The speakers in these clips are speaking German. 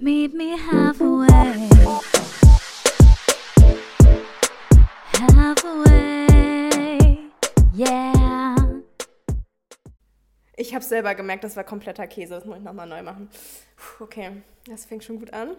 Meet me halfway. Halfway. Yeah. Ich habe selber gemerkt, das war kompletter Käse. Das muss ich nochmal neu machen. Puh, okay, das fängt schon gut an.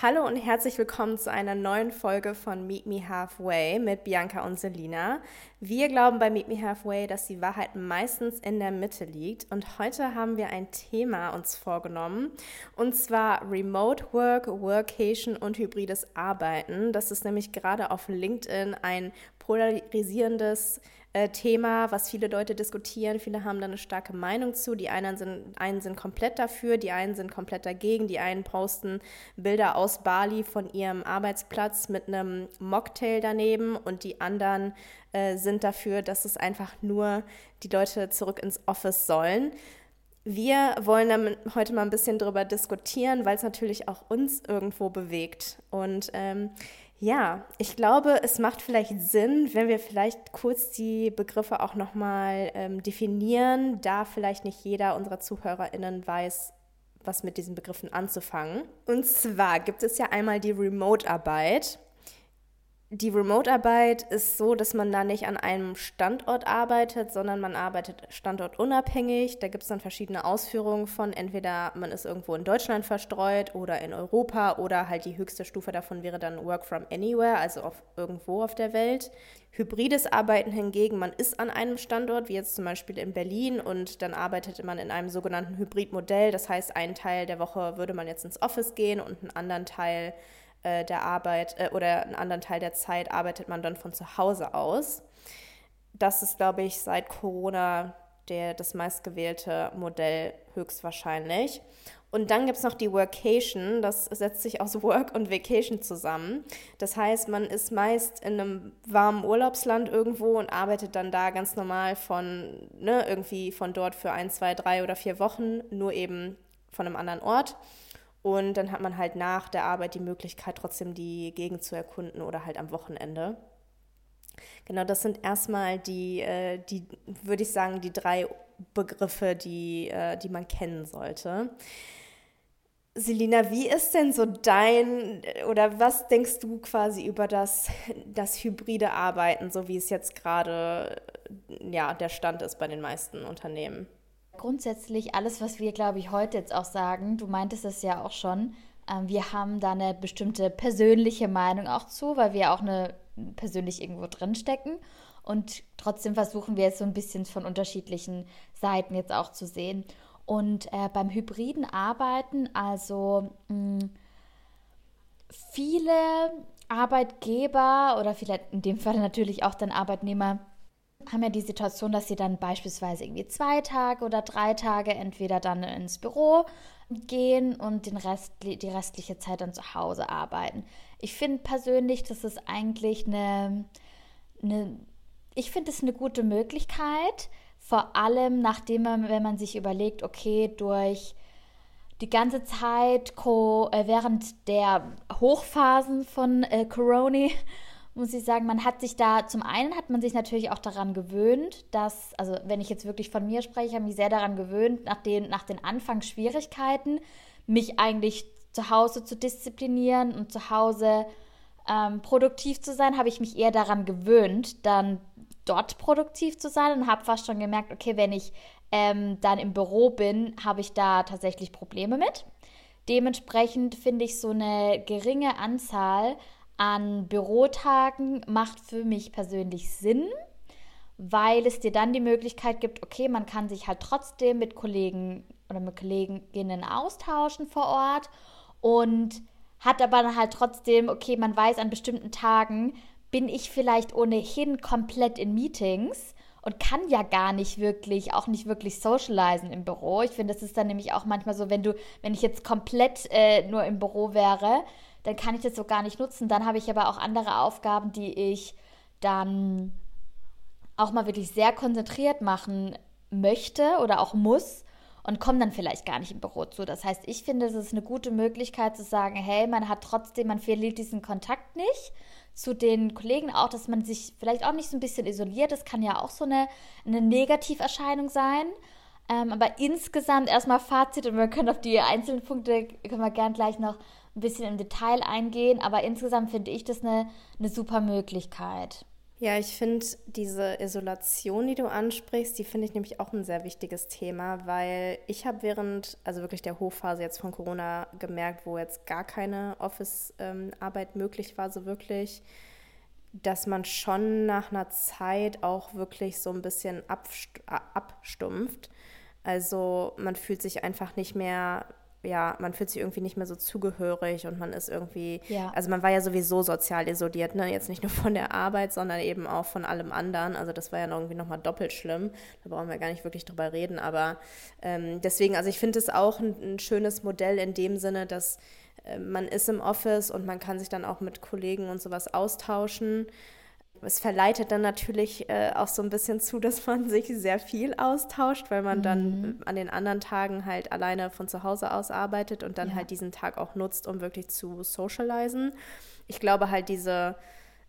Hallo und herzlich willkommen zu einer neuen Folge von Meet Me Halfway mit Bianca und Selina. Wir glauben bei Meet Me Halfway, dass die Wahrheit meistens in der Mitte liegt und heute haben wir ein Thema uns vorgenommen und zwar Remote Work, Workation und hybrides Arbeiten. Das ist nämlich gerade auf LinkedIn ein polarisierendes äh, Thema, was viele Leute diskutieren. Viele haben da eine starke Meinung zu. Die einen sind, einen sind komplett dafür, die einen sind komplett dagegen. Die einen posten Bilder aus Bali von ihrem Arbeitsplatz mit einem Mocktail daneben und die anderen äh, sind dafür, dass es einfach nur die Leute zurück ins Office sollen. Wir wollen heute mal ein bisschen drüber diskutieren, weil es natürlich auch uns irgendwo bewegt. Und ähm, ja, ich glaube, es macht vielleicht Sinn, wenn wir vielleicht kurz die Begriffe auch nochmal ähm, definieren, da vielleicht nicht jeder unserer ZuhörerInnen weiß, was mit diesen Begriffen anzufangen. Und zwar gibt es ja einmal die Remote-Arbeit die Remote-Arbeit ist so, dass man da nicht an einem Standort arbeitet, sondern man arbeitet standortunabhängig. Da gibt es dann verschiedene Ausführungen von, entweder man ist irgendwo in Deutschland verstreut oder in Europa oder halt die höchste Stufe davon wäre dann Work from Anywhere, also auf, irgendwo auf der Welt. Hybrides Arbeiten hingegen, man ist an einem Standort, wie jetzt zum Beispiel in Berlin und dann arbeitet man in einem sogenannten Hybridmodell. Das heißt, einen Teil der Woche würde man jetzt ins Office gehen und einen anderen Teil äh, der Arbeit äh, oder einen anderen Teil der Zeit arbeitet man dann von zu Hause aus. Das ist, glaube ich, seit Corona der, das meistgewählte Modell höchstwahrscheinlich. Und dann gibt es noch die Workation, das setzt sich aus Work und Vacation zusammen. Das heißt, man ist meist in einem warmen Urlaubsland irgendwo und arbeitet dann da ganz normal von, ne, irgendwie von dort für ein, zwei, drei oder vier Wochen, nur eben von einem anderen Ort. Und dann hat man halt nach der Arbeit die Möglichkeit, trotzdem die Gegend zu erkunden oder halt am Wochenende. Genau, das sind erstmal die, äh, die würde ich sagen, die drei Begriffe, die, äh, die man kennen sollte. Selina, wie ist denn so dein oder was denkst du quasi über das, das hybride Arbeiten, so wie es jetzt gerade ja, der Stand ist bei den meisten Unternehmen? Grundsätzlich alles, was wir, glaube ich, heute jetzt auch sagen, du meintest es ja auch schon, ähm, wir haben da eine bestimmte persönliche Meinung auch zu, weil wir auch eine persönlich irgendwo drinstecken. Und trotzdem versuchen wir es so ein bisschen von unterschiedlichen Seiten jetzt auch zu sehen. Und äh, beim hybriden Arbeiten, also mh, hm, viele Arbeitgeber oder vielleicht in dem Fall natürlich auch dann Arbeitnehmer haben ja die Situation, dass sie dann beispielsweise irgendwie zwei Tage oder drei Tage entweder dann ins Büro gehen und den Rest, die restliche Zeit dann zu Hause arbeiten. Ich finde persönlich, das ist eigentlich eine, eine ich finde es eine gute Möglichkeit, vor allem nachdem man, wenn man sich überlegt, okay, durch die ganze Zeit äh, während der Hochphasen von äh, Corona muss ich sagen, man hat sich da, zum einen hat man sich natürlich auch daran gewöhnt, dass, also wenn ich jetzt wirklich von mir spreche, habe ich mich sehr daran gewöhnt, nach den, nach den Anfangsschwierigkeiten, mich eigentlich zu Hause zu disziplinieren und zu Hause ähm, produktiv zu sein, habe ich mich eher daran gewöhnt, dann dort produktiv zu sein und habe fast schon gemerkt, okay, wenn ich ähm, dann im Büro bin, habe ich da tatsächlich Probleme mit. Dementsprechend finde ich so eine geringe Anzahl an Bürotagen macht für mich persönlich Sinn, weil es dir dann die Möglichkeit gibt, okay, man kann sich halt trotzdem mit Kollegen oder mit Kolleginnen austauschen vor Ort und hat aber dann halt trotzdem, okay, man weiß an bestimmten Tagen, bin ich vielleicht ohnehin komplett in Meetings und kann ja gar nicht wirklich, auch nicht wirklich socialisen im Büro. Ich finde, das ist dann nämlich auch manchmal so, wenn du, wenn ich jetzt komplett äh, nur im Büro wäre, dann kann ich das so gar nicht nutzen. Dann habe ich aber auch andere Aufgaben, die ich dann auch mal wirklich sehr konzentriert machen möchte oder auch muss und komme dann vielleicht gar nicht im Büro zu. Das heißt, ich finde, es ist eine gute Möglichkeit zu sagen, hey, man hat trotzdem, man verliert diesen Kontakt nicht zu den Kollegen auch, dass man sich vielleicht auch nicht so ein bisschen isoliert. Das kann ja auch so eine, eine Negativerscheinung sein. Ähm, aber insgesamt erstmal Fazit und wir können auf die einzelnen Punkte, können wir gern gleich noch ein bisschen im Detail eingehen. Aber insgesamt finde ich das eine, eine super Möglichkeit. Ja, ich finde diese Isolation, die du ansprichst, die finde ich nämlich auch ein sehr wichtiges Thema, weil ich habe während, also wirklich der Hochphase jetzt von Corona gemerkt, wo jetzt gar keine Office-Arbeit möglich war, so wirklich, dass man schon nach einer Zeit auch wirklich so ein bisschen abstumpft. Also man fühlt sich einfach nicht mehr ja, man fühlt sich irgendwie nicht mehr so zugehörig und man ist irgendwie, ja. also man war ja sowieso sozial isoliert, ne? Jetzt nicht nur von der Arbeit, sondern eben auch von allem anderen. Also das war ja irgendwie nochmal doppelt schlimm. Da brauchen wir gar nicht wirklich drüber reden. Aber ähm, deswegen, also ich finde es auch ein, ein, schönes Modell in dem Sinne, dass äh, man ist im Office und man kann sich dann auch mit Kollegen und sowas austauschen es verleitet dann natürlich äh, auch so ein bisschen zu, dass man sich sehr viel austauscht, weil man mhm. dann an den anderen Tagen halt alleine von zu Hause aus arbeitet und dann ja. halt diesen Tag auch nutzt, um wirklich zu socialisen. Ich glaube halt diese,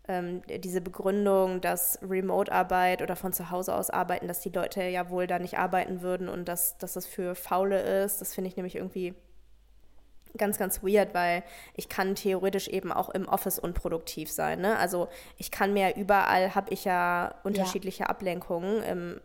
ähm, diese Begründung, dass Remote-Arbeit oder von zu Hause aus arbeiten, dass die Leute ja wohl da nicht arbeiten würden und dass, dass das für Faule ist, das finde ich nämlich irgendwie ganz, ganz weird, weil ich kann theoretisch eben auch im Office unproduktiv sein. Ne? Also ich kann mir überall, habe ich ja unterschiedliche ja. Ablenkungen. Im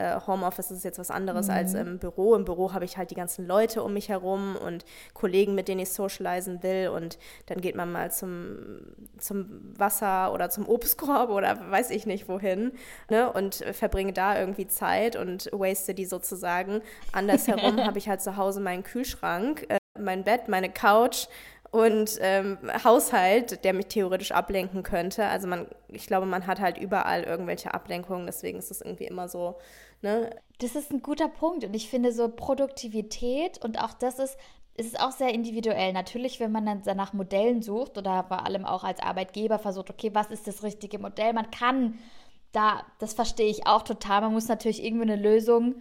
äh, Homeoffice ist jetzt was anderes mhm. als im Büro. Im Büro habe ich halt die ganzen Leute um mich herum und Kollegen, mit denen ich socialisen will. Und dann geht man mal zum, zum Wasser oder zum Obstkorb oder weiß ich nicht wohin ne? und verbringe da irgendwie Zeit und waste die sozusagen. Andersherum habe ich halt zu Hause meinen Kühlschrank. Äh, mein Bett, meine Couch und ähm, Haushalt, der mich theoretisch ablenken könnte. Also man, ich glaube, man hat halt überall irgendwelche Ablenkungen, deswegen ist es irgendwie immer so, ne? Das ist ein guter Punkt und ich finde so Produktivität und auch das ist, ist auch sehr individuell. Natürlich, wenn man dann nach Modellen sucht oder vor allem auch als Arbeitgeber versucht, okay, was ist das richtige Modell? Man kann da, das verstehe ich auch total, man muss natürlich irgendwie eine Lösung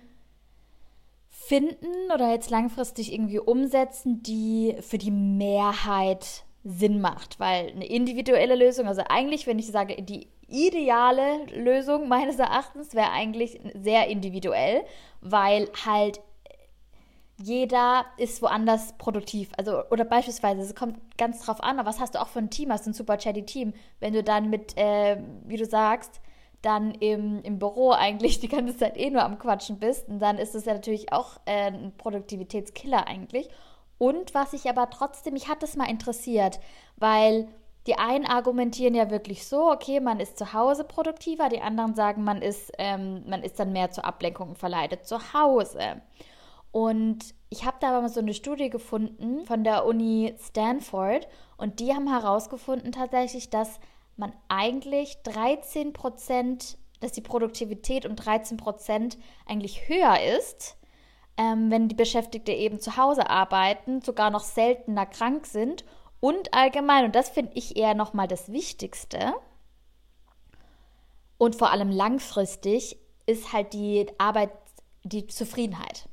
finden oder jetzt langfristig irgendwie umsetzen, die für die Mehrheit Sinn macht. Weil eine individuelle Lösung, also eigentlich, wenn ich sage, die ideale Lösung meines Erachtens wäre eigentlich sehr individuell, weil halt jeder ist woanders produktiv. Also, oder beispielsweise, es kommt ganz drauf an, was hast du auch für ein Team? Hast du ein super chatty Team? Wenn du dann mit, äh, wie du sagst, dann im, im Büro eigentlich die ganze Zeit eh nur am Quatschen bist, und dann ist es ja natürlich auch äh, ein Produktivitätskiller eigentlich. Und was ich aber trotzdem, mich hat das mal interessiert, weil die einen argumentieren ja wirklich so, okay, man ist zu Hause produktiver, die anderen sagen, man ist, ähm, man ist dann mehr zur Ablenkung verleitet zu Hause. Und ich habe da aber mal so eine Studie gefunden von der Uni Stanford und die haben herausgefunden tatsächlich, dass man eigentlich 13 Prozent, dass die Produktivität um 13 Prozent eigentlich höher ist, ähm, wenn die Beschäftigten eben zu Hause arbeiten, sogar noch seltener krank sind und allgemein, und das finde ich eher nochmal das Wichtigste und vor allem langfristig, ist halt die Arbeit, die Zufriedenheit.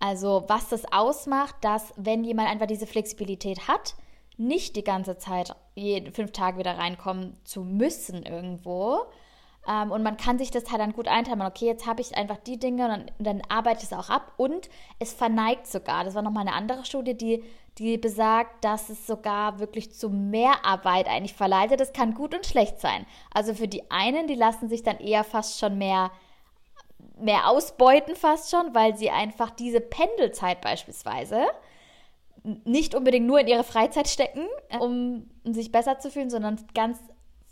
Also was das ausmacht, dass wenn jemand einfach diese Flexibilität hat, nicht die ganze Zeit jeden fünf Tage wieder reinkommen zu müssen irgendwo. Ähm, und man kann sich das halt dann gut einteilen. Okay, jetzt habe ich einfach die Dinge und dann, dann arbeite ich es auch ab. Und es verneigt sogar. Das war nochmal eine andere Studie, die, die besagt, dass es sogar wirklich zu mehr Arbeit eigentlich verleitet. Das kann gut und schlecht sein. Also für die einen, die lassen sich dann eher fast schon mehr mehr ausbeuten fast schon, weil sie einfach diese Pendelzeit beispielsweise nicht unbedingt nur in ihre Freizeit stecken, um sich besser zu fühlen, sondern ganz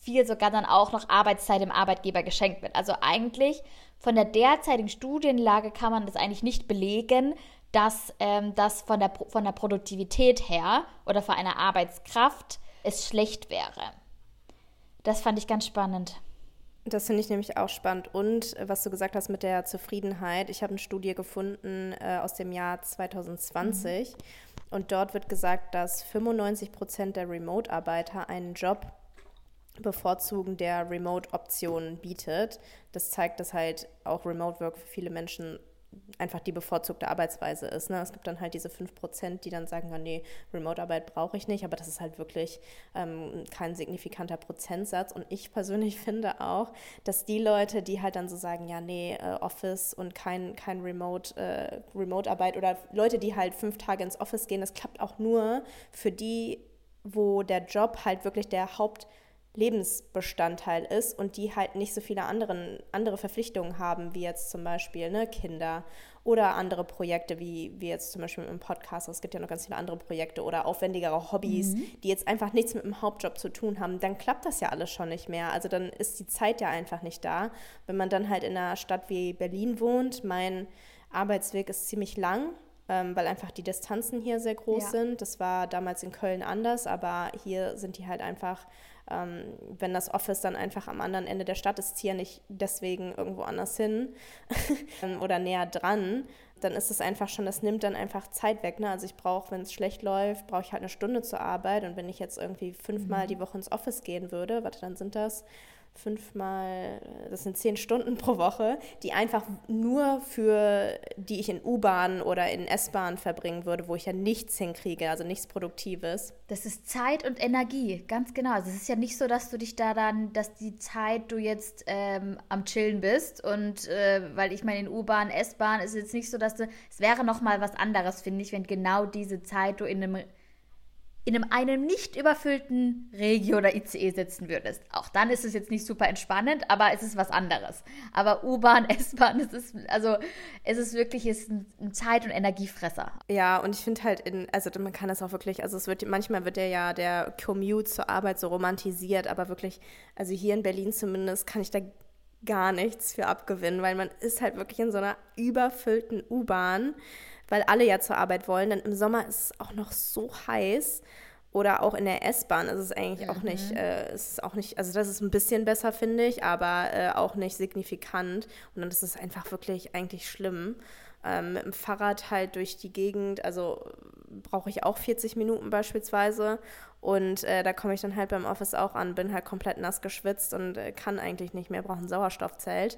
viel sogar dann auch noch Arbeitszeit dem Arbeitgeber geschenkt wird. Also eigentlich von der derzeitigen Studienlage kann man das eigentlich nicht belegen, dass ähm, das von der, von der Produktivität her oder von einer Arbeitskraft es schlecht wäre. Das fand ich ganz spannend. Das finde ich nämlich auch spannend. Und äh, was du gesagt hast mit der Zufriedenheit, ich habe eine Studie gefunden äh, aus dem Jahr 2020 mhm. Und dort wird gesagt, dass 95 Prozent der Remote-Arbeiter einen Job bevorzugen, der Remote-Optionen bietet. Das zeigt, dass halt auch Remote Work für viele Menschen einfach die bevorzugte Arbeitsweise ist. Ne? Es gibt dann halt diese 5%, die dann sagen, nee, Remote-Arbeit brauche ich nicht, aber das ist halt wirklich ähm, kein signifikanter Prozentsatz. Und ich persönlich finde auch, dass die Leute, die halt dann so sagen, ja, nee, äh, Office und kein, kein Remote, äh, Remote-Arbeit oder Leute, die halt fünf Tage ins Office gehen, das klappt auch nur für die, wo der Job halt wirklich der Haupt- Lebensbestandteil ist und die halt nicht so viele anderen, andere Verpflichtungen haben, wie jetzt zum Beispiel ne, Kinder oder andere Projekte, wie, wie jetzt zum Beispiel mit dem Podcast. Es gibt ja noch ganz viele andere Projekte oder aufwendigere Hobbys, mhm. die jetzt einfach nichts mit dem Hauptjob zu tun haben. Dann klappt das ja alles schon nicht mehr. Also dann ist die Zeit ja einfach nicht da. Wenn man dann halt in einer Stadt wie Berlin wohnt, mein Arbeitsweg ist ziemlich lang ähm, weil einfach die Distanzen hier sehr groß ja. sind. Das war damals in Köln anders, aber hier sind die halt einfach ähm, wenn das Office dann einfach am anderen Ende der Stadt ist, ziehe nicht deswegen irgendwo anders hin oder näher dran, dann ist es einfach schon, das nimmt dann einfach Zeit weg. Ne? Also ich brauche, wenn es schlecht läuft, brauche ich halt eine Stunde zur Arbeit und wenn ich jetzt irgendwie fünfmal mhm. die Woche ins Office gehen würde, warte, dann sind das fünfmal, das sind zehn Stunden pro Woche, die einfach nur für, die ich in U-Bahn oder in S-Bahn verbringen würde, wo ich ja nichts hinkriege, also nichts Produktives. Das ist Zeit und Energie, ganz genau. Also es ist ja nicht so, dass du dich da dann, dass die Zeit du jetzt ähm, am Chillen bist und äh, weil ich meine, in U-Bahn, S-Bahn ist jetzt nicht so, dass du, es wäre nochmal was anderes, finde ich, wenn genau diese Zeit du in einem in einem, nicht überfüllten Regio oder ICE sitzen würdest. Auch dann ist es jetzt nicht super entspannend, aber es ist was anderes. Aber U-Bahn, S-Bahn, es ist, also es ist wirklich ist ein Zeit- und Energiefresser. Ja, und ich finde halt, in, also man kann das auch wirklich, also es wird, manchmal wird ja ja der Commute zur Arbeit so romantisiert, aber wirklich, also hier in Berlin zumindest kann ich da gar nichts für abgewinnen, weil man ist halt wirklich in so einer überfüllten U-Bahn weil alle ja zur Arbeit wollen. Denn im Sommer ist es auch noch so heiß. Oder auch in der S-Bahn ist es eigentlich mhm. auch nicht, äh, ist auch nicht, also das ist ein bisschen besser, finde ich, aber äh, auch nicht signifikant. Und dann ist es einfach wirklich eigentlich schlimm. Ähm, mit dem Fahrrad halt durch die Gegend, also brauche ich auch 40 Minuten beispielsweise. Und äh, da komme ich dann halt beim Office auch an, bin halt komplett nass geschwitzt und äh, kann eigentlich nicht mehr, brauche ein Sauerstoffzelt.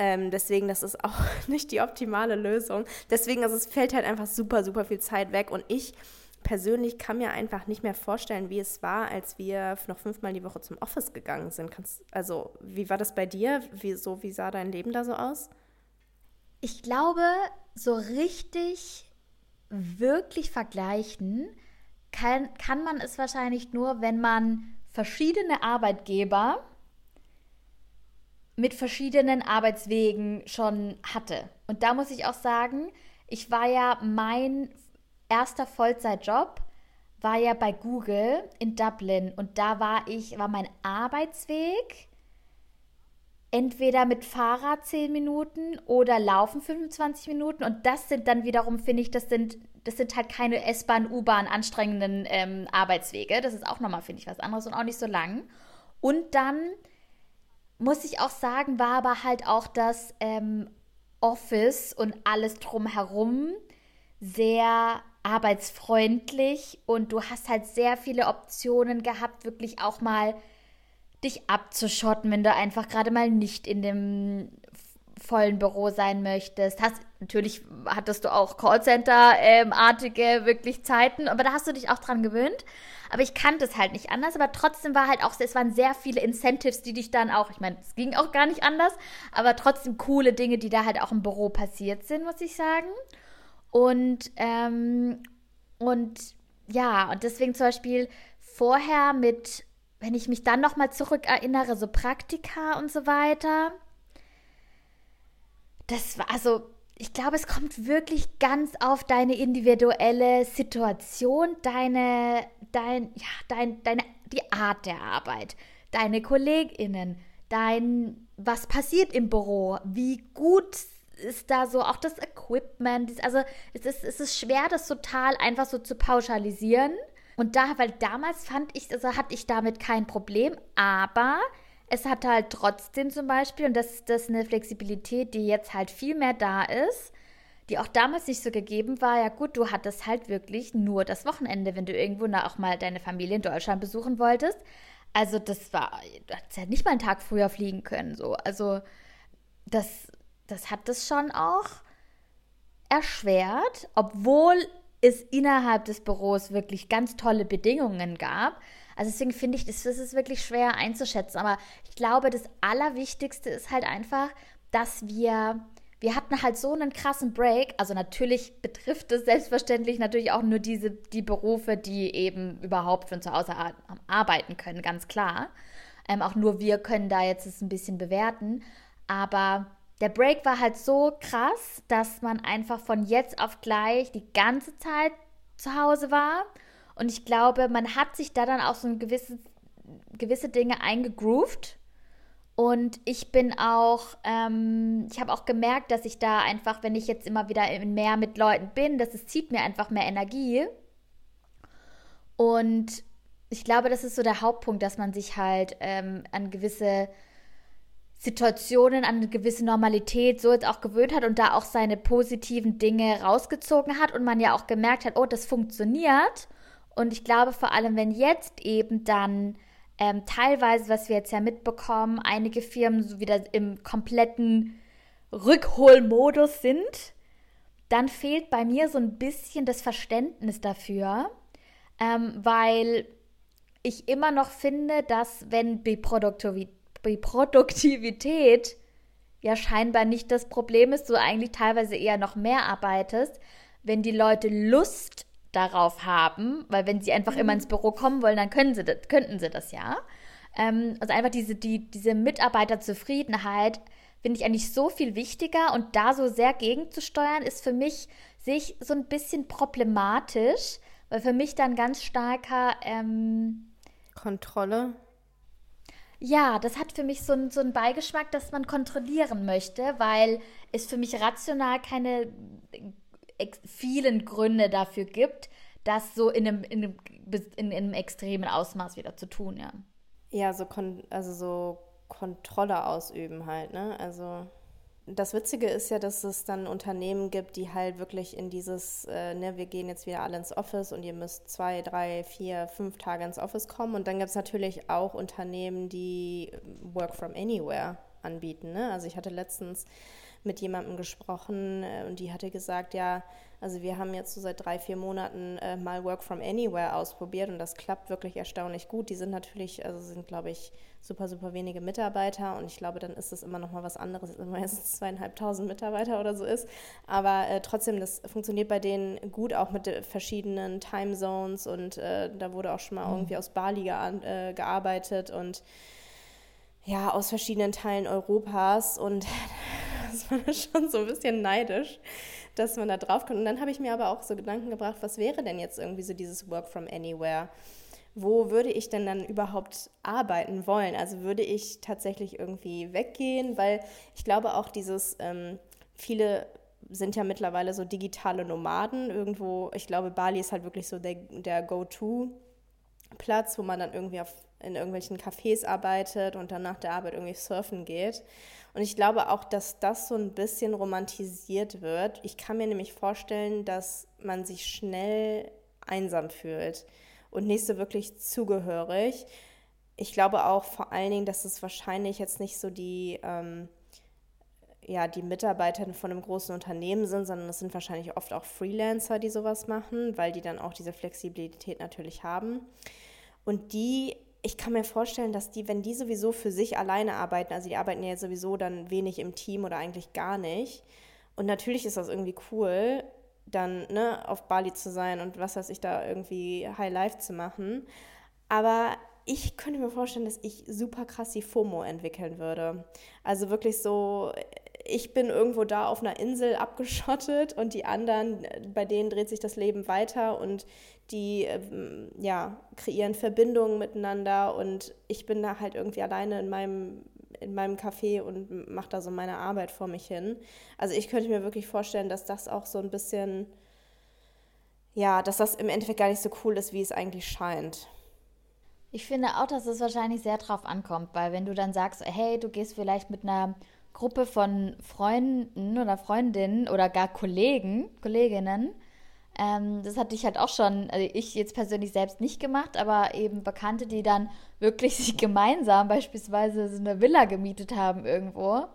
Ähm, deswegen, das ist auch nicht die optimale Lösung. Deswegen, also es fällt halt einfach super, super viel Zeit weg. Und ich persönlich kann mir einfach nicht mehr vorstellen, wie es war, als wir noch fünfmal die Woche zum Office gegangen sind. Kannst, also, wie war das bei dir? Wie, so, wie sah dein Leben da so aus? Ich glaube, so richtig, wirklich vergleichen kann, kann man es wahrscheinlich nur, wenn man verschiedene Arbeitgeber mit verschiedenen Arbeitswegen schon hatte. Und da muss ich auch sagen, ich war ja mein erster Vollzeitjob war ja bei Google in Dublin und da war ich war mein Arbeitsweg entweder mit Fahrrad 10 Minuten oder Laufen 25 Minuten und das sind dann wiederum finde ich, das sind das sind halt keine S-Bahn, U-Bahn anstrengenden ähm, Arbeitswege. Das ist auch nochmal finde ich was anderes und auch nicht so lang. Und dann muss ich auch sagen, war aber halt auch das ähm, Office und alles drumherum sehr arbeitsfreundlich und du hast halt sehr viele Optionen gehabt, wirklich auch mal dich abzuschotten, wenn du einfach gerade mal nicht in dem vollen Büro sein möchtest. Hast, natürlich hattest du auch Callcenter-artige ähm, wirklich Zeiten, aber da hast du dich auch dran gewöhnt. Aber ich kannte es halt nicht anders, aber trotzdem war halt auch, es waren sehr viele Incentives, die dich dann auch, ich meine, es ging auch gar nicht anders, aber trotzdem coole Dinge, die da halt auch im Büro passiert sind, muss ich sagen. Und, ähm, und ja, und deswegen zum Beispiel vorher mit, wenn ich mich dann nochmal zurückerinnere, so Praktika und so weiter, das war also, ich glaube, es kommt wirklich ganz auf deine individuelle Situation, deine, dein, ja, dein, deine, die Art der Arbeit, deine KollegInnen, dein, was passiert im Büro, wie gut ist da so auch das Equipment. Also es ist, es ist schwer, das total einfach so zu pauschalisieren. Und da, weil damals fand ich, also hatte ich damit kein Problem, aber es hat halt trotzdem zum Beispiel, und das, das ist eine Flexibilität, die jetzt halt viel mehr da ist, die auch damals nicht so gegeben war. Ja gut, du hattest halt wirklich nur das Wochenende, wenn du irgendwo na, auch mal deine Familie in Deutschland besuchen wolltest. Also das war, du hättest ja nicht mal einen Tag früher fliegen können. So. Also das, das hat das schon auch erschwert, obwohl es innerhalb des Büros wirklich ganz tolle Bedingungen gab. Also deswegen finde ich, das, ist wirklich schwer einzuschätzen. Aber ich glaube, das Allerwichtigste ist halt einfach, dass wir wir hatten halt so einen krassen Break. Also natürlich betrifft es selbstverständlich natürlich auch nur diese, die Berufe, die eben überhaupt von zu Hause arbeiten können, ganz klar. Ähm, auch nur wir können da jetzt es ein bisschen bewerten. Aber der Break war halt so krass, dass man einfach von jetzt auf gleich die ganze Zeit zu Hause war. Und ich glaube, man hat sich da dann auch so ein gewisses, gewisse Dinge eingegroovt und ich bin auch, ähm, ich habe auch gemerkt, dass ich da einfach, wenn ich jetzt immer wieder mehr mit Leuten bin, dass es zieht mir einfach mehr Energie. Und ich glaube, das ist so der Hauptpunkt, dass man sich halt ähm, an gewisse Situationen, an eine gewisse Normalität so jetzt auch gewöhnt hat und da auch seine positiven Dinge rausgezogen hat und man ja auch gemerkt hat, oh, das funktioniert. Und ich glaube vor allem, wenn jetzt eben dann ähm, teilweise, was wir jetzt ja mitbekommen, einige Firmen so wieder im kompletten Rückholmodus sind, dann fehlt bei mir so ein bisschen das Verständnis dafür, ähm, weil ich immer noch finde, dass wenn die, Produktivität, die Produktivität ja scheinbar nicht das Problem ist, du eigentlich teilweise eher noch mehr arbeitest, wenn die Leute Lust darauf haben, weil wenn sie einfach immer ins Büro kommen wollen, dann können sie das, könnten sie das ja. Ähm, also einfach diese, die, diese Mitarbeiterzufriedenheit finde ich eigentlich so viel wichtiger und da so sehr gegenzusteuern, ist für mich sich so ein bisschen problematisch, weil für mich dann ganz starker ähm, Kontrolle. Ja, das hat für mich so, ein, so einen Beigeschmack, dass man kontrollieren möchte, weil es für mich rational keine vielen Gründe dafür gibt, das so in einem, in einem, in einem extremen Ausmaß wieder zu tun, ja. Ja, so, also so Kontrolle ausüben halt, ne? Also das Witzige ist ja, dass es dann Unternehmen gibt, die halt wirklich in dieses, äh, ne, wir gehen jetzt wieder alle ins Office und ihr müsst zwei, drei, vier, fünf Tage ins Office kommen. Und dann gibt es natürlich auch Unternehmen, die Work from Anywhere anbieten. Ne? Also ich hatte letztens mit jemandem gesprochen äh, und die hatte gesagt, ja, also wir haben jetzt so seit drei, vier Monaten äh, mal Work from Anywhere ausprobiert und das klappt wirklich erstaunlich gut. Die sind natürlich, also sind, glaube ich, super, super wenige Mitarbeiter und ich glaube, dann ist es immer noch mal was anderes, wenn man jetzt zweieinhalbtausend Mitarbeiter oder so ist. Aber äh, trotzdem, das funktioniert bei denen gut, auch mit verschiedenen Timezones und äh, da wurde auch schon mal mhm. irgendwie aus Bali ge äh, gearbeitet und ja, aus verschiedenen Teilen Europas und das war schon so ein bisschen neidisch, dass man da drauf kommt. Und dann habe ich mir aber auch so Gedanken gebracht, was wäre denn jetzt irgendwie so dieses Work from Anywhere? Wo würde ich denn dann überhaupt arbeiten wollen? Also würde ich tatsächlich irgendwie weggehen? Weil ich glaube auch dieses, ähm, viele sind ja mittlerweile so digitale Nomaden. Irgendwo, ich glaube, Bali ist halt wirklich so der, der Go-To-Platz, wo man dann irgendwie auf, in irgendwelchen Cafés arbeitet und dann nach der Arbeit irgendwie surfen geht. Und ich glaube auch, dass das so ein bisschen romantisiert wird. Ich kann mir nämlich vorstellen, dass man sich schnell einsam fühlt und nicht so wirklich zugehörig. Ich glaube auch vor allen Dingen, dass es wahrscheinlich jetzt nicht so die, ähm, ja, die Mitarbeiter von einem großen Unternehmen sind, sondern es sind wahrscheinlich oft auch Freelancer, die sowas machen, weil die dann auch diese Flexibilität natürlich haben. Und die ich kann mir vorstellen, dass die, wenn die sowieso für sich alleine arbeiten, also die arbeiten ja sowieso dann wenig im Team oder eigentlich gar nicht. Und natürlich ist das irgendwie cool, dann ne, auf Bali zu sein und was weiß ich da irgendwie High Life zu machen. Aber ich könnte mir vorstellen, dass ich super krass die FOMO entwickeln würde. Also wirklich so, ich bin irgendwo da auf einer Insel abgeschottet und die anderen, bei denen dreht sich das Leben weiter und die ähm, ja, kreieren Verbindungen miteinander und ich bin da halt irgendwie alleine in meinem, in meinem Café und mache da so meine Arbeit vor mich hin. Also ich könnte mir wirklich vorstellen, dass das auch so ein bisschen, ja, dass das im Endeffekt gar nicht so cool ist, wie es eigentlich scheint. Ich finde auch, dass es wahrscheinlich sehr drauf ankommt, weil wenn du dann sagst, hey, du gehst vielleicht mit einer Gruppe von Freunden oder Freundinnen oder gar Kollegen, Kolleginnen, ähm, das hatte ich halt auch schon, also ich jetzt persönlich selbst nicht gemacht, aber eben Bekannte, die dann wirklich sich gemeinsam beispielsweise so eine Villa gemietet haben irgendwo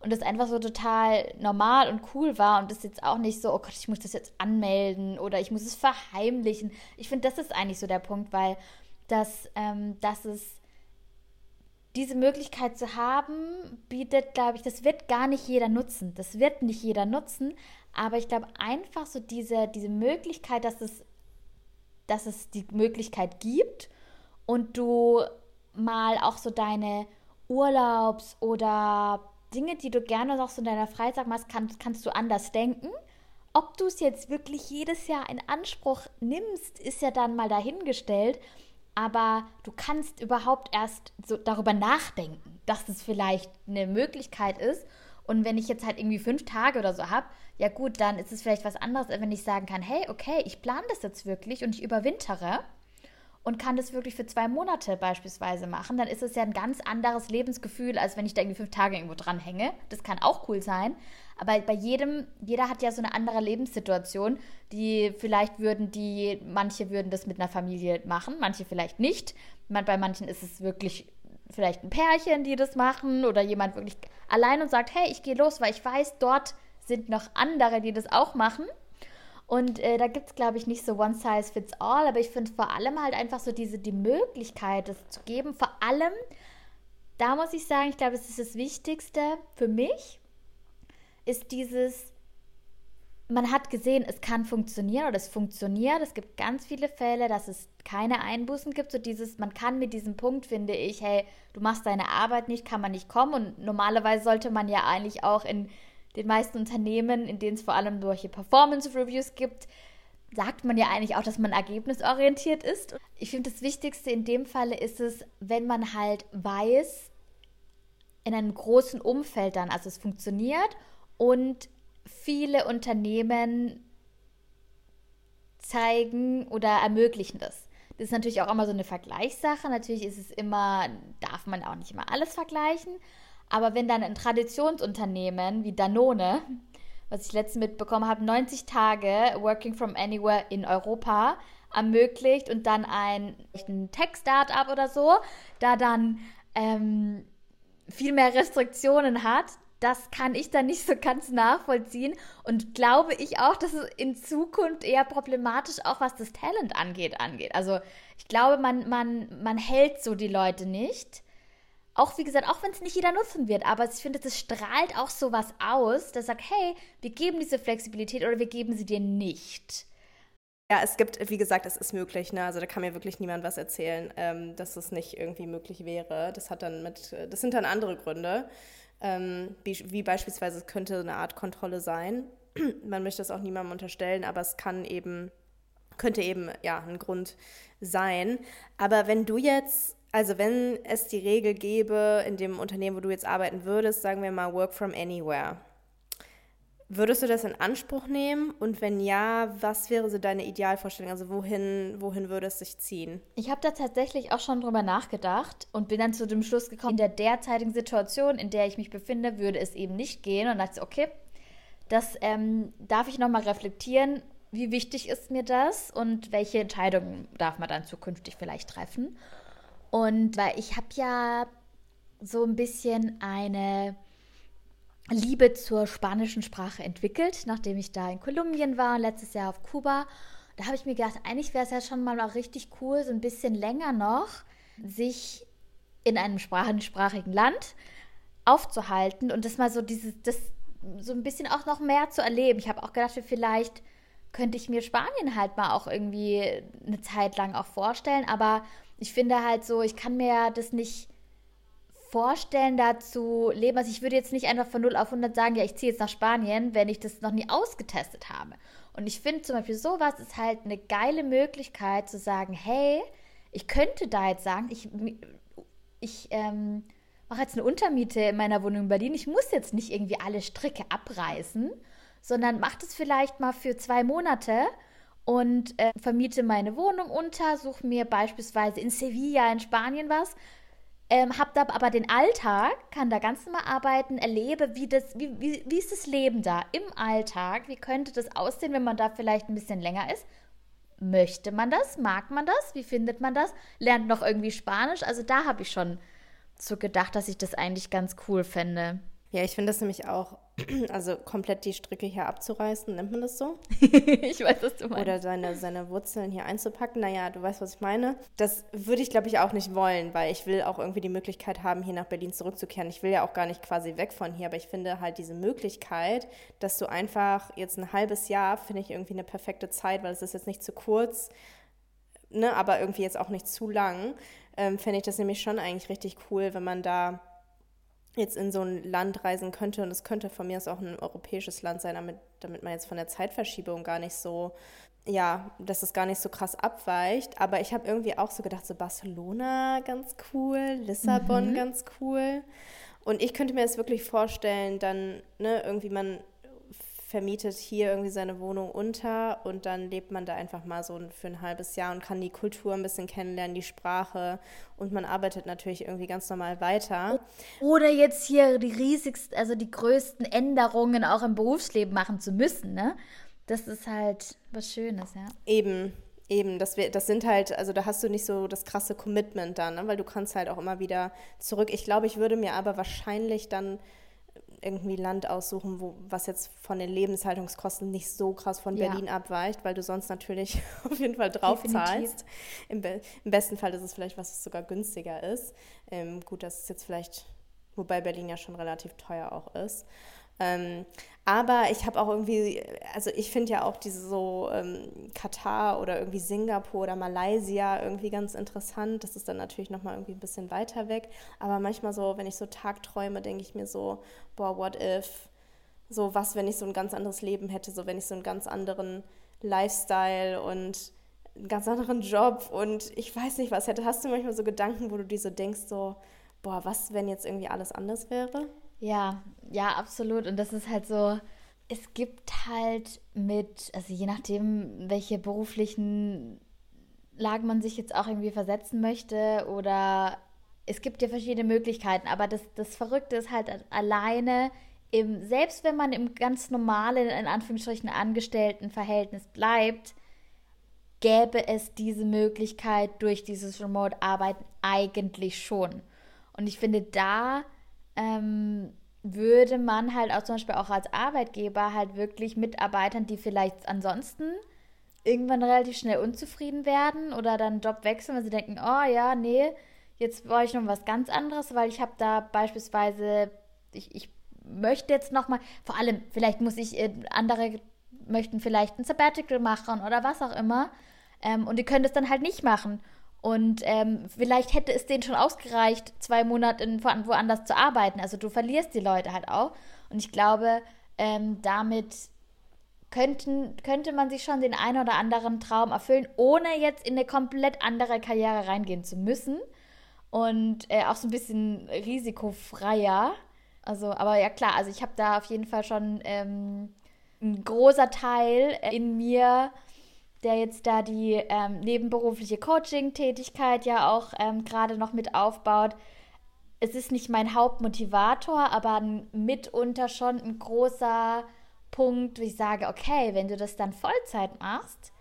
und das einfach so total normal und cool war und das jetzt auch nicht so, oh Gott, ich muss das jetzt anmelden oder ich muss es verheimlichen. Ich finde, das ist eigentlich so der Punkt, weil das, ähm, das ist diese Möglichkeit zu haben, bietet, glaube ich, das wird gar nicht jeder nutzen. Das wird nicht jeder nutzen, aber ich glaube einfach so diese, diese Möglichkeit, dass es, dass es die Möglichkeit gibt und du mal auch so deine Urlaubs- oder Dinge, die du gerne noch so in deiner Freizeit machst, kannst, kannst du anders denken. Ob du es jetzt wirklich jedes Jahr in Anspruch nimmst, ist ja dann mal dahingestellt. Aber du kannst überhaupt erst so darüber nachdenken, dass es vielleicht eine Möglichkeit ist. Und wenn ich jetzt halt irgendwie fünf Tage oder so habe, ja gut, dann ist es vielleicht was anderes, wenn ich sagen kann, hey, okay, ich plane das jetzt wirklich und ich überwintere und kann das wirklich für zwei Monate beispielsweise machen, dann ist es ja ein ganz anderes Lebensgefühl, als wenn ich da irgendwie fünf Tage irgendwo dran hänge. Das kann auch cool sein. Aber bei jedem, jeder hat ja so eine andere Lebenssituation, die vielleicht würden die, manche würden das mit einer Familie machen, manche vielleicht nicht. Bei manchen ist es wirklich vielleicht ein Pärchen, die das machen oder jemand wirklich allein und sagt, hey, ich gehe los, weil ich weiß, dort sind noch andere, die das auch machen. Und äh, da gibt es, glaube ich, nicht so one size fits all, aber ich finde vor allem halt einfach so diese, die Möglichkeit, das zu geben. Vor allem, da muss ich sagen, ich glaube, es ist das Wichtigste für mich, ist dieses, man hat gesehen, es kann funktionieren oder es funktioniert. Es gibt ganz viele Fälle, dass es keine Einbußen gibt. So dieses, man kann mit diesem Punkt, finde ich, hey, du machst deine Arbeit nicht, kann man nicht kommen. Und normalerweise sollte man ja eigentlich auch in den meisten Unternehmen, in denen es vor allem solche Performance-Reviews gibt, sagt man ja eigentlich auch, dass man ergebnisorientiert ist. Ich finde, das Wichtigste in dem Falle ist es, wenn man halt weiß, in einem großen Umfeld dann, also es funktioniert und viele Unternehmen zeigen oder ermöglichen das. Das ist natürlich auch immer so eine Vergleichssache. Natürlich ist es immer, darf man auch nicht immer alles vergleichen. Aber wenn dann ein Traditionsunternehmen wie Danone, was ich letztens mitbekommen habe, 90 Tage Working from Anywhere in Europa ermöglicht und dann ein, ein Tech-Startup oder so, da dann ähm, viel mehr Restriktionen hat, das kann ich dann nicht so ganz nachvollziehen und glaube ich auch, dass es in Zukunft eher problematisch auch was das Talent angeht angeht. Also ich glaube, man, man, man hält so die Leute nicht auch wie gesagt, auch wenn es nicht jeder nutzen wird, aber ich finde, das strahlt auch sowas aus, das sagt, hey, wir geben diese Flexibilität oder wir geben sie dir nicht. Ja, es gibt, wie gesagt, es ist möglich, ne? Also da kann mir wirklich niemand was erzählen, ähm, dass es nicht irgendwie möglich wäre. Das hat dann mit, das sind dann andere Gründe. Ähm, wie, wie beispielsweise es könnte eine Art Kontrolle sein. Man möchte das auch niemandem unterstellen, aber es kann eben, könnte eben ja ein Grund sein. Aber wenn du jetzt also wenn es die Regel gäbe in dem Unternehmen, wo du jetzt arbeiten würdest, sagen wir mal Work from Anywhere, würdest du das in Anspruch nehmen? Und wenn ja, was wäre so deine Idealvorstellung? Also wohin, wohin würde es sich ziehen? Ich habe da tatsächlich auch schon drüber nachgedacht und bin dann zu dem Schluss gekommen, in der derzeitigen Situation, in der ich mich befinde, würde es eben nicht gehen. Und dachte, okay, das ähm, darf ich nochmal reflektieren. Wie wichtig ist mir das und welche Entscheidungen darf man dann zukünftig vielleicht treffen? Und weil ich habe ja so ein bisschen eine Liebe zur spanischen Sprache entwickelt, nachdem ich da in Kolumbien war und letztes Jahr auf Kuba. Da habe ich mir gedacht, eigentlich wäre es ja schon mal auch richtig cool, so ein bisschen länger noch sich in einem sprachigen Land aufzuhalten und das mal so dieses, das so ein bisschen auch noch mehr zu erleben. Ich habe auch gedacht, vielleicht könnte ich mir Spanien halt mal auch irgendwie eine Zeit lang auch vorstellen, aber ich finde halt so, ich kann mir das nicht vorstellen, da zu leben. Also ich würde jetzt nicht einfach von 0 auf 100 sagen, ja, ich ziehe jetzt nach Spanien, wenn ich das noch nie ausgetestet habe. Und ich finde zum Beispiel sowas ist halt eine geile Möglichkeit zu sagen, hey, ich könnte da jetzt sagen, ich, ich ähm, mache jetzt eine Untermiete in meiner Wohnung in Berlin. Ich muss jetzt nicht irgendwie alle Stricke abreißen, sondern mache das vielleicht mal für zwei Monate und äh, vermiete meine Wohnung unter, suche mir beispielsweise in Sevilla in Spanien was, ähm, habe da aber den Alltag, kann da ganz normal arbeiten, erlebe, wie, das, wie, wie, wie ist das Leben da im Alltag, wie könnte das aussehen, wenn man da vielleicht ein bisschen länger ist. Möchte man das? Mag man das? Wie findet man das? Lernt noch irgendwie Spanisch? Also da habe ich schon so gedacht, dass ich das eigentlich ganz cool fände. Ja, ich finde das nämlich auch, also komplett die Stricke hier abzureißen, nennt man das so? ich weiß, was du meinst. Oder seine, seine Wurzeln hier einzupacken. Naja, du weißt, was ich meine. Das würde ich, glaube ich, auch nicht wollen, weil ich will auch irgendwie die Möglichkeit haben, hier nach Berlin zurückzukehren. Ich will ja auch gar nicht quasi weg von hier, aber ich finde halt diese Möglichkeit, dass du einfach jetzt ein halbes Jahr, finde ich irgendwie eine perfekte Zeit, weil es ist jetzt nicht zu kurz, ne, aber irgendwie jetzt auch nicht zu lang, ähm, fände ich das nämlich schon eigentlich richtig cool, wenn man da jetzt in so ein Land reisen könnte und es könnte von mir aus auch ein europäisches Land sein, damit, damit man jetzt von der Zeitverschiebung gar nicht so, ja, dass es gar nicht so krass abweicht. Aber ich habe irgendwie auch so gedacht, so Barcelona ganz cool, Lissabon mhm. ganz cool. Und ich könnte mir das wirklich vorstellen, dann, ne, irgendwie man vermietet hier irgendwie seine Wohnung unter und dann lebt man da einfach mal so für ein halbes Jahr und kann die Kultur ein bisschen kennenlernen, die Sprache und man arbeitet natürlich irgendwie ganz normal weiter. Oder jetzt hier die riesigsten, also die größten Änderungen auch im Berufsleben machen zu müssen, ne? Das ist halt was Schönes, ja. Eben, Eben, das, das sind halt, also da hast du nicht so das krasse Commitment dann, ne? weil du kannst halt auch immer wieder zurück. Ich glaube, ich würde mir aber wahrscheinlich dann irgendwie Land aussuchen, wo, was jetzt von den Lebenshaltungskosten nicht so krass von Berlin ja. abweicht, weil du sonst natürlich auf jeden Fall drauf Definitiv. zahlst. Im, Be Im, besten Fall ist es vielleicht was, was sogar günstiger ist. Ähm, gut, das ist jetzt vielleicht, wobei Berlin ja schon relativ teuer auch ist. Ähm, aber ich habe auch irgendwie, also ich finde ja auch diese so ähm, Katar oder irgendwie Singapur oder Malaysia irgendwie ganz interessant. Das ist dann natürlich nochmal irgendwie ein bisschen weiter weg. Aber manchmal so, wenn ich so Tagträume, denke ich mir so, boah, what if? So, was, wenn ich so ein ganz anderes Leben hätte, so wenn ich so einen ganz anderen Lifestyle und einen ganz anderen Job und ich weiß nicht was hätte. Hast du manchmal so Gedanken, wo du dir so denkst, so, boah, was, wenn jetzt irgendwie alles anders wäre? Ja, ja, absolut. Und das ist halt so, es gibt halt mit, also je nachdem, welche beruflichen Lagen man sich jetzt auch irgendwie versetzen möchte oder es gibt ja verschiedene Möglichkeiten, aber das, das Verrückte ist halt alleine, im, selbst wenn man im ganz normalen, in Anführungsstrichen, Angestelltenverhältnis bleibt, gäbe es diese Möglichkeit durch dieses Remote-Arbeiten eigentlich schon. Und ich finde, da ähm, würde man halt auch zum Beispiel auch als Arbeitgeber halt wirklich Mitarbeitern, die vielleicht ansonsten irgendwann relativ schnell unzufrieden werden oder dann Job wechseln, weil sie denken, oh ja, nee, jetzt brauche ich noch was ganz anderes, weil ich habe da beispielsweise, ich, ich möchte jetzt noch mal, vor allem, vielleicht muss ich, äh, andere möchten vielleicht ein Sabbatical machen oder was auch immer ähm, und die können das dann halt nicht machen. Und ähm, vielleicht hätte es denen schon ausgereicht, zwei Monate woanders zu arbeiten. Also du verlierst die Leute halt auch. Und ich glaube, ähm, damit könnten, könnte man sich schon den einen oder anderen Traum erfüllen, ohne jetzt in eine komplett andere Karriere reingehen zu müssen. Und äh, auch so ein bisschen risikofreier. Also, aber ja klar, also ich habe da auf jeden Fall schon ähm, ein großer Teil in mir, der jetzt da die ähm, nebenberufliche Coaching-Tätigkeit ja auch ähm, gerade noch mit aufbaut. Es ist nicht mein Hauptmotivator, aber mitunter schon ein großer Punkt, wo ich sage, okay, wenn du das dann Vollzeit machst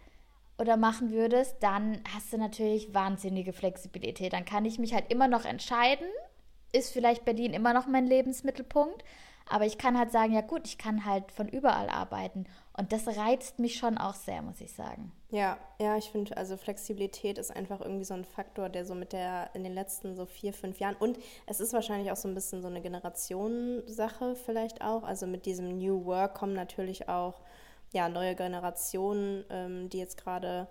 oder machen würdest, dann hast du natürlich wahnsinnige Flexibilität. Dann kann ich mich halt immer noch entscheiden, ist vielleicht Berlin immer noch mein Lebensmittelpunkt, aber ich kann halt sagen, ja gut, ich kann halt von überall arbeiten. Und das reizt mich schon auch sehr, muss ich sagen. Ja, ja, ich finde, also Flexibilität ist einfach irgendwie so ein Faktor, der so mit der in den letzten so vier, fünf Jahren und es ist wahrscheinlich auch so ein bisschen so eine Generationensache vielleicht auch. Also mit diesem New Work kommen natürlich auch ja, neue Generationen, ähm, die jetzt gerade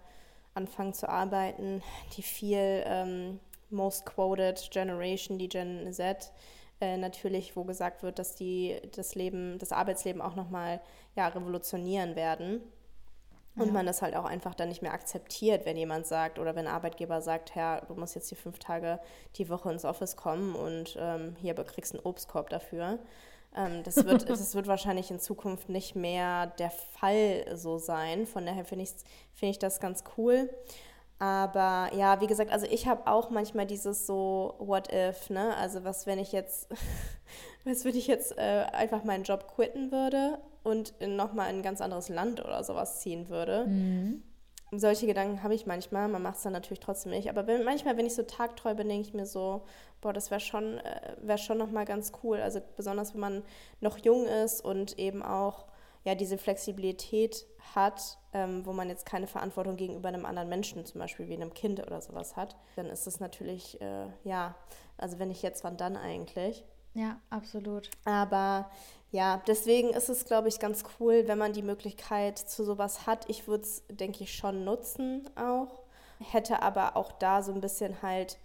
anfangen zu arbeiten, die viel ähm, Most Quoted Generation, die Gen Z, äh, natürlich, wo gesagt wird, dass die das Leben, das Arbeitsleben auch nochmal ja, revolutionieren werden. Und ja. man das halt auch einfach dann nicht mehr akzeptiert, wenn jemand sagt oder wenn ein Arbeitgeber sagt, Herr, du musst jetzt hier fünf Tage die Woche ins Office kommen und ähm, hier kriegst du einen Obstkorb dafür. Ähm, das, wird, das wird wahrscheinlich in Zukunft nicht mehr der Fall so sein. Von daher finde ich, find ich das ganz cool. Aber ja, wie gesagt, also ich habe auch manchmal dieses so What if, ne? Also was, wenn ich jetzt, was, wenn ich jetzt äh, einfach meinen Job quitten würde und nochmal in ein ganz anderes Land oder sowas ziehen würde. Mhm. solche Gedanken habe ich manchmal, man macht es dann natürlich trotzdem nicht. Aber wenn, manchmal, wenn ich so tagtreu bin, denke ich mir so, boah, das wäre schon, äh, wär schon nochmal ganz cool. Also besonders, wenn man noch jung ist und eben auch ja, diese Flexibilität hat, ähm, wo man jetzt keine Verantwortung gegenüber einem anderen Menschen, zum Beispiel wie einem Kind oder sowas hat, dann ist es natürlich, äh, ja, also wenn nicht jetzt, wann dann eigentlich? Ja, absolut. Aber ja, deswegen ist es, glaube ich, ganz cool, wenn man die Möglichkeit zu sowas hat. Ich würde es, denke ich, schon nutzen auch. Hätte aber auch da so ein bisschen halt,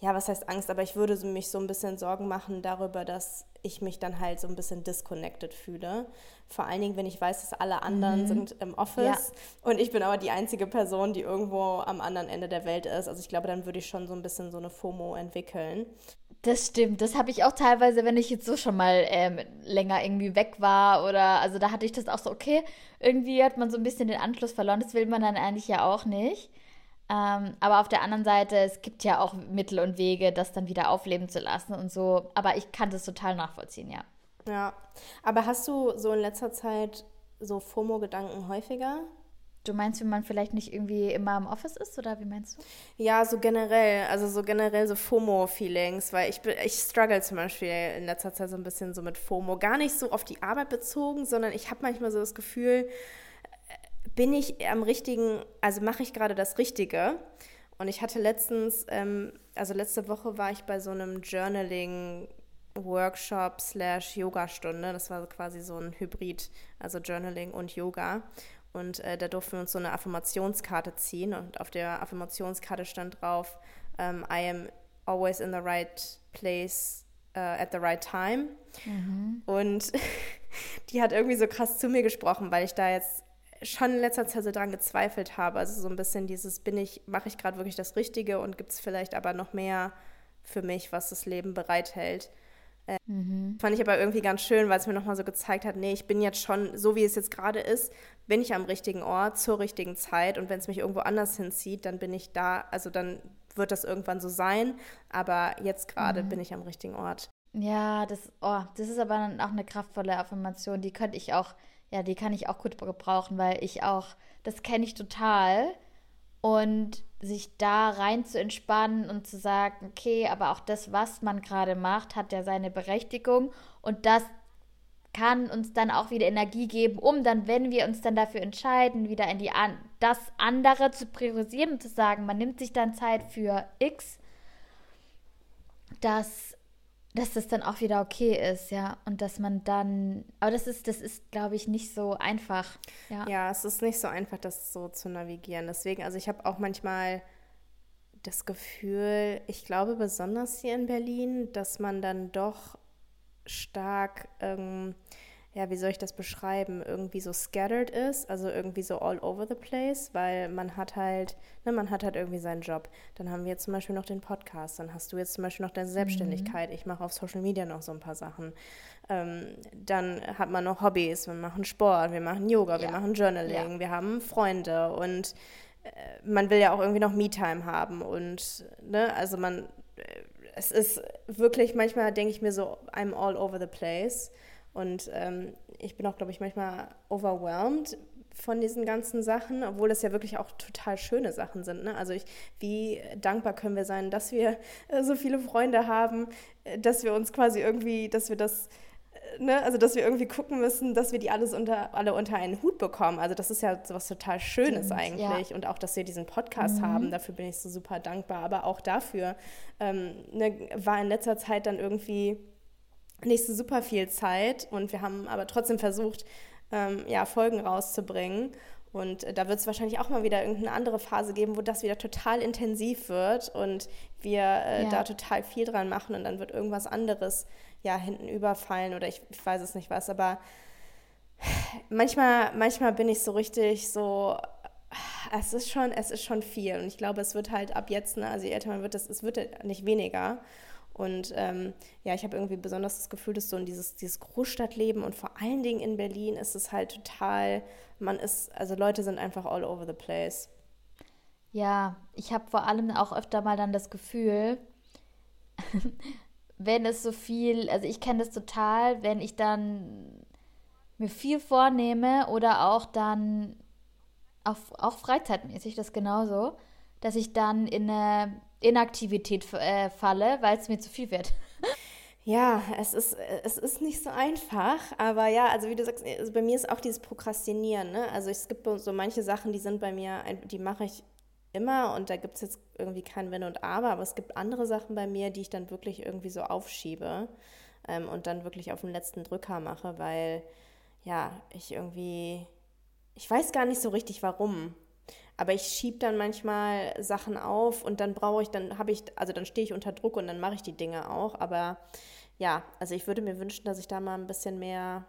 ja, was heißt Angst, aber ich würde mich so ein bisschen Sorgen machen darüber, dass ich mich dann halt so ein bisschen disconnected fühle. Vor allen Dingen, wenn ich weiß, dass alle anderen mhm. sind im Office ja. und ich bin aber die einzige Person, die irgendwo am anderen Ende der Welt ist. Also ich glaube, dann würde ich schon so ein bisschen so eine FOMO entwickeln. Das stimmt. Das habe ich auch teilweise, wenn ich jetzt so schon mal ähm, länger irgendwie weg war oder also da hatte ich das auch so, okay, irgendwie hat man so ein bisschen den Anschluss verloren. Das will man dann eigentlich ja auch nicht. Ähm, aber auf der anderen Seite, es gibt ja auch Mittel und Wege, das dann wieder aufleben zu lassen und so. Aber ich kann das total nachvollziehen, ja. Ja. Aber hast du so in letzter Zeit so FOMO-Gedanken häufiger? Du meinst, wenn man vielleicht nicht irgendwie immer im Office ist oder wie meinst du? Ja, so generell, also so generell so FOMO-Feelings, weil ich, ich struggle zum Beispiel in letzter Zeit so ein bisschen so mit FOMO. Gar nicht so auf die Arbeit bezogen, sondern ich habe manchmal so das Gefühl, bin ich am richtigen, also mache ich gerade das Richtige? Und ich hatte letztens, ähm, also letzte Woche war ich bei so einem Journaling Workshop slash Yoga-Stunde. Das war quasi so ein Hybrid, also Journaling und Yoga. Und äh, da durften wir uns so eine Affirmationskarte ziehen. Und auf der Affirmationskarte stand drauf, ähm, I am always in the right place uh, at the right time. Mhm. Und die hat irgendwie so krass zu mir gesprochen, weil ich da jetzt schon in letzter Zeit so dran gezweifelt habe. Also so ein bisschen dieses, bin ich, mache ich gerade wirklich das Richtige und gibt es vielleicht aber noch mehr für mich, was das Leben bereithält. Äh, mhm. Fand ich aber irgendwie ganz schön, weil es mir nochmal so gezeigt hat, nee, ich bin jetzt schon, so wie es jetzt gerade ist, bin ich am richtigen Ort zur richtigen Zeit und wenn es mich irgendwo anders hinzieht, dann bin ich da, also dann wird das irgendwann so sein, aber jetzt gerade mhm. bin ich am richtigen Ort. Ja, das, oh, das ist aber auch eine kraftvolle Affirmation, die könnte ich auch, ja, die kann ich auch gut gebrauchen, weil ich auch, das kenne ich total. Und sich da rein zu entspannen und zu sagen, okay, aber auch das, was man gerade macht, hat ja seine Berechtigung. Und das kann uns dann auch wieder Energie geben, um dann, wenn wir uns dann dafür entscheiden, wieder in die an das andere zu priorisieren und zu sagen, man nimmt sich dann Zeit für X, dass dass das dann auch wieder okay ist, ja, und dass man dann, aber das ist, das ist, glaube ich, nicht so einfach, ja. Ja, es ist nicht so einfach, das so zu navigieren. Deswegen, also ich habe auch manchmal das Gefühl, ich glaube besonders hier in Berlin, dass man dann doch stark ähm, ja, wie soll ich das beschreiben, irgendwie so scattered ist, also irgendwie so all over the place, weil man hat halt, ne, man hat halt irgendwie seinen Job. Dann haben wir jetzt zum Beispiel noch den Podcast, dann hast du jetzt zum Beispiel noch deine Selbstständigkeit, mhm. ich mache auf Social Media noch so ein paar Sachen. Ähm, dann hat man noch Hobbys, wir machen Sport, wir machen Yoga, ja. wir machen Journaling, ja. wir haben Freunde und äh, man will ja auch irgendwie noch Me-Time haben und, ne, also man, äh, es ist wirklich, manchmal denke ich mir so, I'm all over the place. Und ähm, ich bin auch, glaube ich, manchmal overwhelmed von diesen ganzen Sachen, obwohl das ja wirklich auch total schöne Sachen sind. Ne? Also ich, wie dankbar können wir sein, dass wir äh, so viele Freunde haben, äh, dass wir uns quasi irgendwie, dass wir das, äh, ne? also dass wir irgendwie gucken müssen, dass wir die alles unter, alle unter einen Hut bekommen. Also das ist ja so was total Schönes Stimmt, eigentlich. Ja. Und auch, dass wir diesen Podcast mhm. haben, dafür bin ich so super dankbar. Aber auch dafür ähm, ne, war in letzter Zeit dann irgendwie nicht so super viel Zeit und wir haben aber trotzdem versucht, ähm, ja, Folgen rauszubringen. Und äh, da wird es wahrscheinlich auch mal wieder irgendeine andere Phase geben, wo das wieder total intensiv wird und wir äh, ja. da total viel dran machen und dann wird irgendwas anderes ja hinten überfallen oder ich, ich weiß es nicht was, aber manchmal, manchmal bin ich so richtig so, es ist schon, es ist schon viel und ich glaube, es wird halt ab jetzt, ne, also je älter man wird, das, es wird nicht weniger und ähm, ja, ich habe irgendwie besonders das Gefühl, dass so in dieses, dieses Großstadtleben und vor allen Dingen in Berlin ist es halt total, man ist, also Leute sind einfach all over the place. Ja, ich habe vor allem auch öfter mal dann das Gefühl, wenn es so viel, also ich kenne das total, wenn ich dann mir viel vornehme oder auch dann auch, auch freizeitmäßig das genauso, dass ich dann in eine Inaktivität äh, falle, weil es mir zu viel wird. Ja, es ist, es ist nicht so einfach, aber ja, also wie du sagst, also bei mir ist auch dieses Prokrastinieren. Ne? Also es gibt so manche Sachen, die sind bei mir, die mache ich immer und da gibt es jetzt irgendwie kein Wenn und Aber, aber es gibt andere Sachen bei mir, die ich dann wirklich irgendwie so aufschiebe ähm, und dann wirklich auf den letzten Drücker mache, weil ja, ich irgendwie, ich weiß gar nicht so richtig warum. Aber ich schiebe dann manchmal Sachen auf und dann brauche ich, dann habe ich, also dann stehe ich unter Druck und dann mache ich die Dinge auch. Aber ja, also ich würde mir wünschen, dass ich da mal ein bisschen mehr,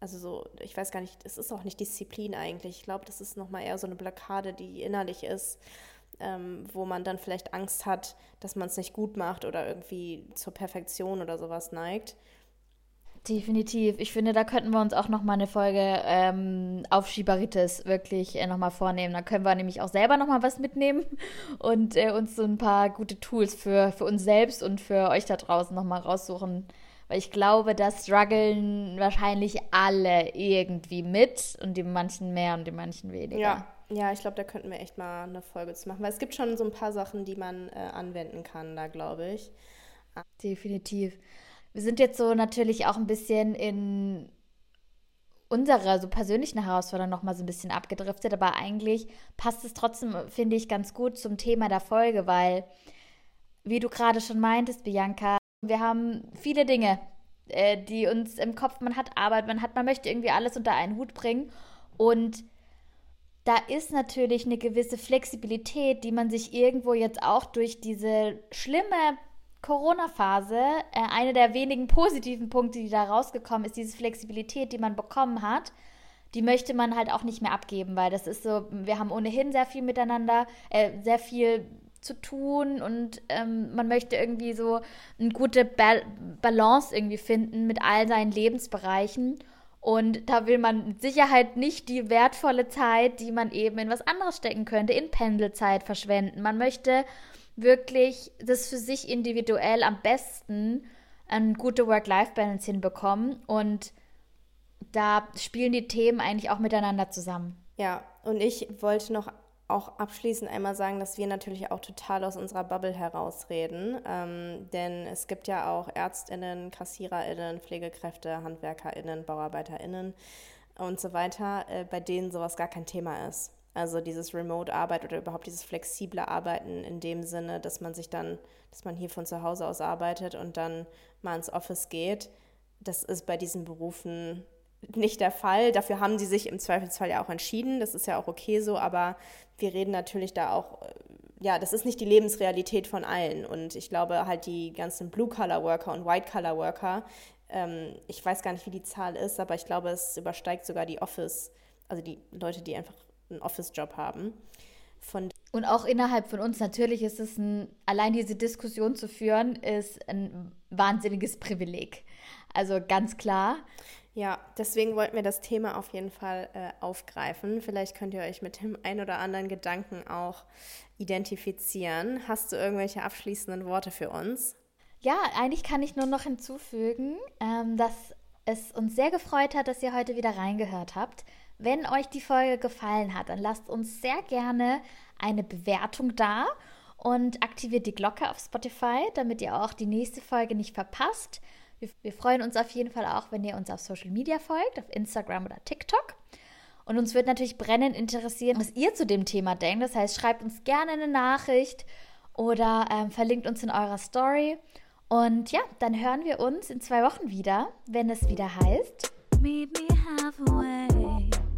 also so, ich weiß gar nicht, es ist auch nicht Disziplin eigentlich. Ich glaube, das ist nochmal eher so eine Blockade, die innerlich ist, ähm, wo man dann vielleicht Angst hat, dass man es nicht gut macht oder irgendwie zur Perfektion oder sowas neigt. Definitiv. Ich finde, da könnten wir uns auch noch mal eine Folge ähm, auf Schieberitis wirklich äh, noch mal vornehmen. Da können wir nämlich auch selber noch mal was mitnehmen und äh, uns so ein paar gute Tools für, für uns selbst und für euch da draußen noch mal raussuchen. Weil ich glaube, da strugglen wahrscheinlich alle irgendwie mit und die manchen mehr und die manchen weniger. Ja, ja ich glaube, da könnten wir echt mal eine Folge zu machen. Weil es gibt schon so ein paar Sachen, die man äh, anwenden kann, da glaube ich. Definitiv. Wir sind jetzt so natürlich auch ein bisschen in unserer so persönlichen Herausforderung noch mal so ein bisschen abgedriftet, aber eigentlich passt es trotzdem, finde ich, ganz gut zum Thema der Folge, weil, wie du gerade schon meintest, Bianca, wir haben viele Dinge, äh, die uns im Kopf, man hat Arbeit, man hat, man möchte irgendwie alles unter einen Hut bringen und da ist natürlich eine gewisse Flexibilität, die man sich irgendwo jetzt auch durch diese schlimme Corona-Phase, äh, einer der wenigen positiven Punkte, die da rausgekommen ist, diese Flexibilität, die man bekommen hat, die möchte man halt auch nicht mehr abgeben, weil das ist so, wir haben ohnehin sehr viel miteinander, äh, sehr viel zu tun und ähm, man möchte irgendwie so eine gute ba Balance irgendwie finden mit all seinen Lebensbereichen. Und da will man mit Sicherheit nicht die wertvolle Zeit, die man eben in was anderes stecken könnte, in Pendelzeit verschwenden. Man möchte wirklich das für sich individuell am besten eine gute Work-Life-Balance hinbekommen. Und da spielen die Themen eigentlich auch miteinander zusammen. Ja, und ich wollte noch auch abschließend einmal sagen, dass wir natürlich auch total aus unserer Bubble herausreden. Ähm, denn es gibt ja auch ÄrztInnen, KassiererInnen, Pflegekräfte, HandwerkerInnen, BauarbeiterInnen und so weiter, äh, bei denen sowas gar kein Thema ist. Also dieses Remote-Arbeit oder überhaupt dieses flexible Arbeiten in dem Sinne, dass man sich dann, dass man hier von zu Hause aus arbeitet und dann mal ins Office geht, das ist bei diesen Berufen nicht der Fall. Dafür haben sie sich im Zweifelsfall ja auch entschieden. Das ist ja auch okay so, aber wir reden natürlich da auch, äh, ja, das ist nicht die Lebensrealität von allen. Und ich glaube halt die ganzen Blue-Color-Worker und White-Color-Worker, ähm, ich weiß gar nicht, wie die Zahl ist, aber ich glaube, es übersteigt sogar die Office, also die Leute, die einfach einen Office-Job haben. Von und auch innerhalb von uns, natürlich ist es ein, allein diese Diskussion zu führen, ist ein wahnsinniges Privileg. Also ganz klar. Ja, deswegen wollten wir das Thema auf jeden Fall äh, aufgreifen. Vielleicht könnt ihr euch mit dem ein oder anderen Gedanken auch identifizieren. Hast du irgendwelche abschließenden Worte für uns? Ja, eigentlich kann ich nur noch hinzufügen, ähm, dass es uns sehr gefreut hat, dass ihr heute wieder reingehört habt. Wenn euch die Folge gefallen hat, dann lasst uns sehr gerne eine Bewertung da und aktiviert die Glocke auf Spotify, damit ihr auch die nächste Folge nicht verpasst. Wir, wir, freuen uns auf jeden Fall auch, wenn ihr uns auf Social Media folgt, auf Instagram oder TikTok. Und uns wird natürlich brennend interessieren, was ihr zu dem Thema denkt. Das heißt, schreibt uns gerne eine Nachricht oder ähm, verlinkt uns in eurer Story. Und ja, dann hören wir uns in zwei Wochen wieder, wenn es wieder heißt Meet me halfway.